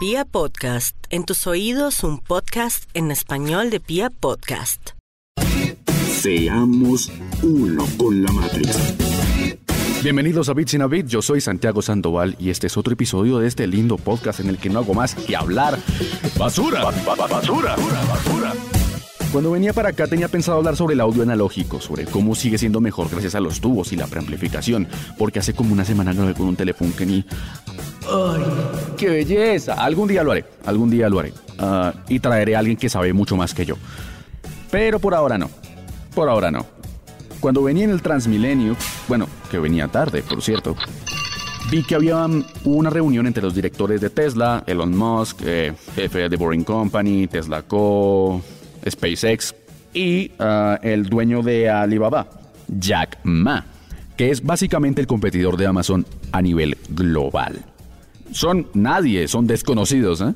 Pia Podcast, en tus oídos un podcast en español de Pia Podcast. Seamos uno con la Matrix. Bienvenidos a Bits in a Bit, yo soy Santiago Sandoval y este es otro episodio de este lindo podcast en el que no hago más que hablar basura, basura, basura. Cuando venía para acá tenía pensado hablar sobre el audio analógico, sobre cómo sigue siendo mejor gracias a los tubos y la preamplificación, porque hace como una semana grabé con un teléfono que ni... ¡Ay, qué belleza! Algún día lo haré, algún día lo haré. Ah, y traeré a alguien que sabe mucho más que yo. Pero por ahora no, por ahora no. Cuando venía en el Transmilenio, bueno, que venía tarde, por cierto, vi que había um, una reunión entre los directores de Tesla, Elon Musk, eh, jefe de Boring Company, Tesla Co., SpaceX y uh, el dueño de Alibaba, Jack Ma, que es básicamente el competidor de Amazon a nivel global. Son nadie, son desconocidos. ¿eh?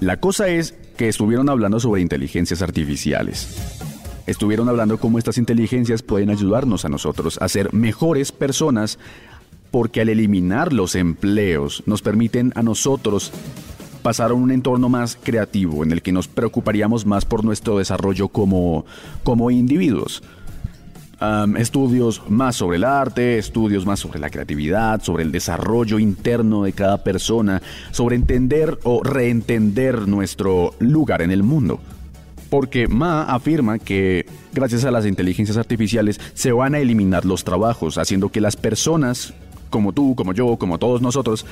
La cosa es que estuvieron hablando sobre inteligencias artificiales. Estuvieron hablando cómo estas inteligencias pueden ayudarnos a nosotros a ser mejores personas porque al eliminar los empleos nos permiten a nosotros pasar a un entorno más creativo en el que nos preocuparíamos más por nuestro desarrollo como, como individuos. Estudios más sobre el arte, estudios más sobre la creatividad, sobre el desarrollo interno de cada persona, sobre entender o reentender nuestro lugar en el mundo. Porque Ma afirma que gracias a las inteligencias artificiales se van a eliminar los trabajos, haciendo que las personas, como tú, como yo, como todos nosotros,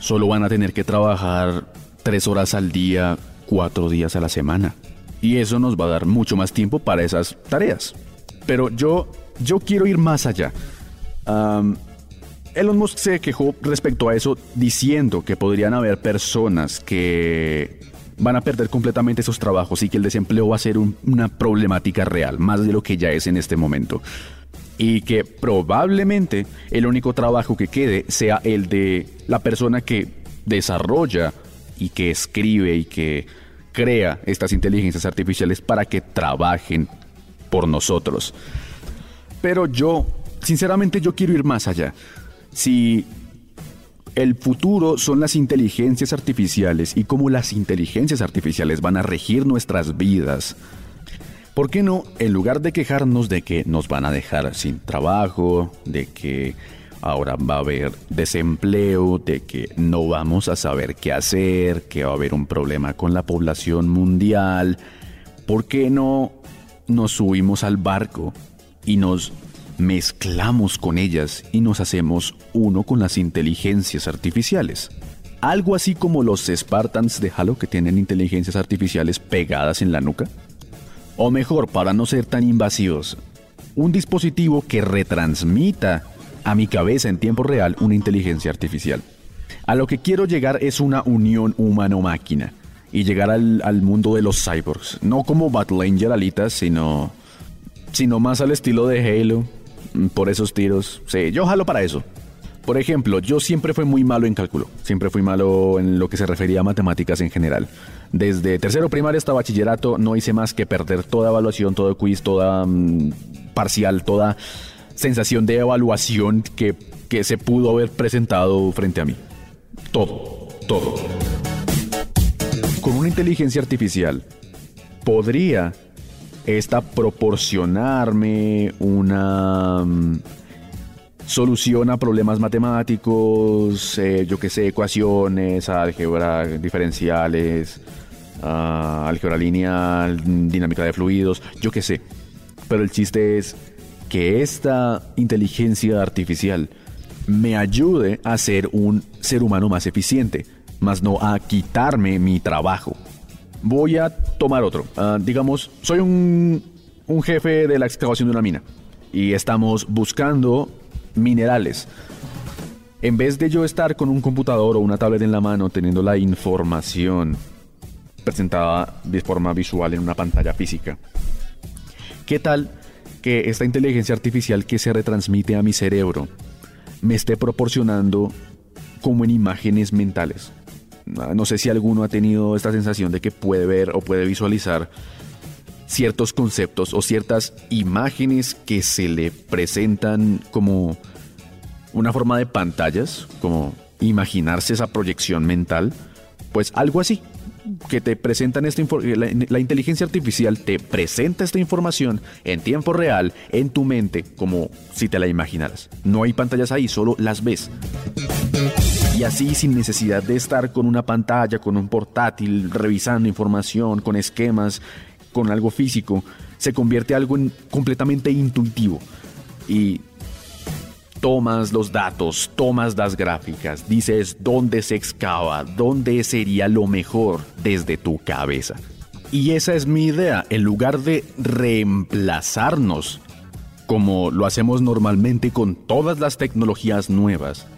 solo van a tener que trabajar tres horas al día, cuatro días a la semana. Y eso nos va a dar mucho más tiempo para esas tareas. Pero yo, yo quiero ir más allá. Elon Musk se quejó respecto a eso diciendo que podrían haber personas que van a perder completamente esos trabajos y que el desempleo va a ser un, una problemática real, más de lo que ya es en este momento. Y que probablemente el único trabajo que quede sea el de la persona que desarrolla y que escribe y que crea estas inteligencias artificiales para que trabajen por nosotros. Pero yo, sinceramente, yo quiero ir más allá. Si el futuro son las inteligencias artificiales y cómo las inteligencias artificiales van a regir nuestras vidas, ¿por qué no, en lugar de quejarnos de que nos van a dejar sin trabajo, de que ahora va a haber desempleo, de que no vamos a saber qué hacer, que va a haber un problema con la población mundial. ¿Por qué no nos subimos al barco y nos mezclamos con ellas y nos hacemos uno con las inteligencias artificiales? Algo así como los Spartans de Halo que tienen inteligencias artificiales pegadas en la nuca. O mejor, para no ser tan invasivos, un dispositivo que retransmita a mi cabeza en tiempo real una inteligencia artificial. A lo que quiero llegar es una unión humano-máquina y llegar al, al, mundo de los cyborgs. No como Battle Angel Alitas, sino, sino más al estilo de Halo, mm, por esos tiros. Sí, yo jalo para eso. Por ejemplo, yo siempre fui muy malo en cálculo, siempre fui malo en lo que se refería a matemáticas en general. Desde tercero primaria hasta bachillerato no hice más que perder toda evaluación, todo quiz, toda um, parcial, toda sensación de evaluación que, que se pudo haber presentado frente a mí. Todo, todo. Con una inteligencia artificial, podría esta proporcionarme una um, solución a problemas matemáticos, eh, yo que sé, ecuaciones, álgebra, diferenciales, uh, álgebra lineal, dinámica de fluidos, yo que sé. Pero el chiste es que esta inteligencia artificial me ayude a ser un ser humano más eficiente, más no a quitarme mi trabajo. Voy a tomar otro. Uh, digamos, soy un, un jefe de la excavación de una mina y estamos buscando minerales. En vez de yo estar con un computador o una tablet en la mano teniendo la información presentada de forma visual en una pantalla física, ¿qué tal que esta inteligencia artificial que se retransmite a mi cerebro me esté proporcionando como en imágenes mentales. No sé si alguno ha tenido esta sensación de que puede ver o puede visualizar ciertos conceptos o ciertas imágenes que se le presentan como una forma de pantallas, como imaginarse esa proyección mental, Pues algo así, que te presentan esta la, la, inteligencia artificial te presenta esta información en tiempo real en tu mente como si te la imaginaras. No hay pantallas ahí, solo las ves. Y así sin necesidad de estar con una pantalla, con un portátil, revisando información, con esquemas, con algo físico, se convierte algo en completamente intuitivo. Y tomas los datos, tomas las gráficas, dices dónde se excava, dónde sería lo mejor desde tu cabeza. Y esa es mi idea, en lugar de reemplazarnos, como lo hacemos normalmente con todas las tecnologías nuevas,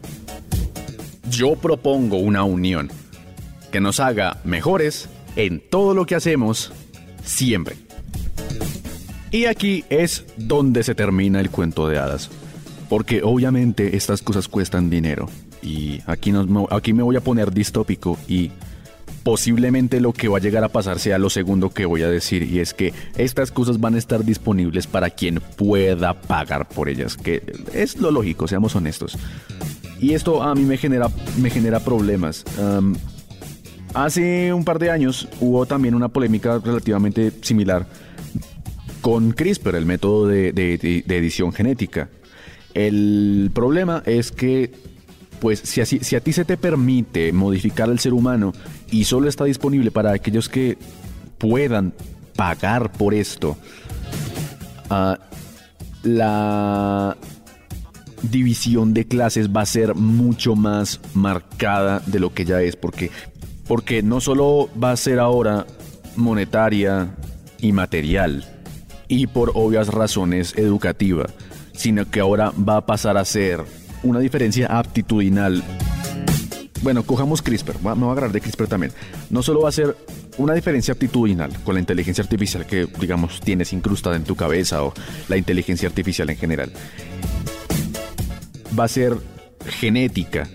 yo propongo una unión que nos haga mejores en todo lo que hacemos siempre. Y aquí es donde se termina el cuento de hadas. Porque obviamente estas cosas cuestan dinero. Y aquí, aquí me voy a poner distópico y posiblemente lo que va a llegar a pasar sea lo segundo que voy a decir y es que estas cosas van a estar disponibles para quien pueda pagar por ellas, que es lo lógico, seamos honestos. Y esto a mí me genera, me genera problemas. hace un par de años hubo también una polémica relativamente similar con CRISPR, el método de edición genética. El problema es que, pues, si, a ti se te permite modificar al ser humano y solo está disponible para aquellos que puedan pagar por esto, ah, la división de clases va a ser mucho más marcada de lo que ya es, porque, porque no solo va a ser ahora monetaria y material, y por obvias razones educativa, sino que ahora va a pasar a ser una diferencia aptitudinal. Bueno, cojamos CRISPR, me voy a agarrar de CRISPR también. No solo va a ser una diferencia aptitudinal con la inteligencia artificial que, digamos, tienes incrustada en tu cabeza o la inteligencia artificial en general. Va a ser genética,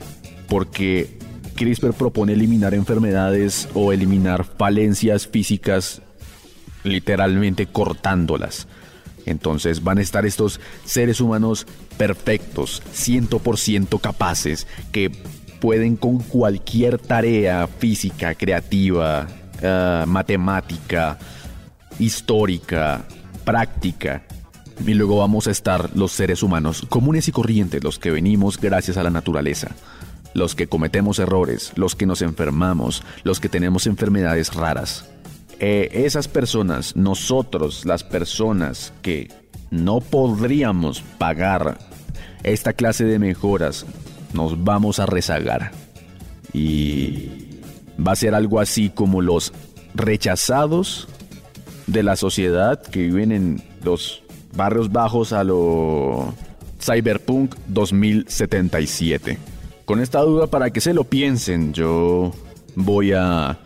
porque CRISPR propone eliminar enfermedades o eliminar falencias físicas literalmente cortándolas. Entonces van a estar estos seres humanos perfectos, 100% capaces, que pueden con cualquier tarea física, creativa, ah, matemática, histórica, práctica. Y luego vamos a estar los seres humanos comunes y corrientes, los que venimos gracias a la naturaleza, los que cometemos errores, los que nos enfermamos, los que tenemos enfermedades raras. Eh, esas personas, nosotros, las personas que no podríamos pagar esta clase de mejoras, nos vamos a rezagar. Y va a ser algo así como los rechazados de la sociedad que viven en los barrios bajos a lo Cyberpunk 2077. Con esta duda para que se lo piensen, yo voy a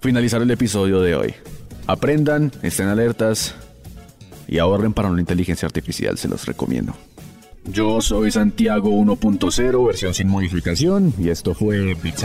finalizar el episodio de hoy. Aprendan, estén alertas y ahorren para una inteligencia artificial, se los recomiendo. Yo soy Santiago 1.0, versión sin modificación, y esto fue Bits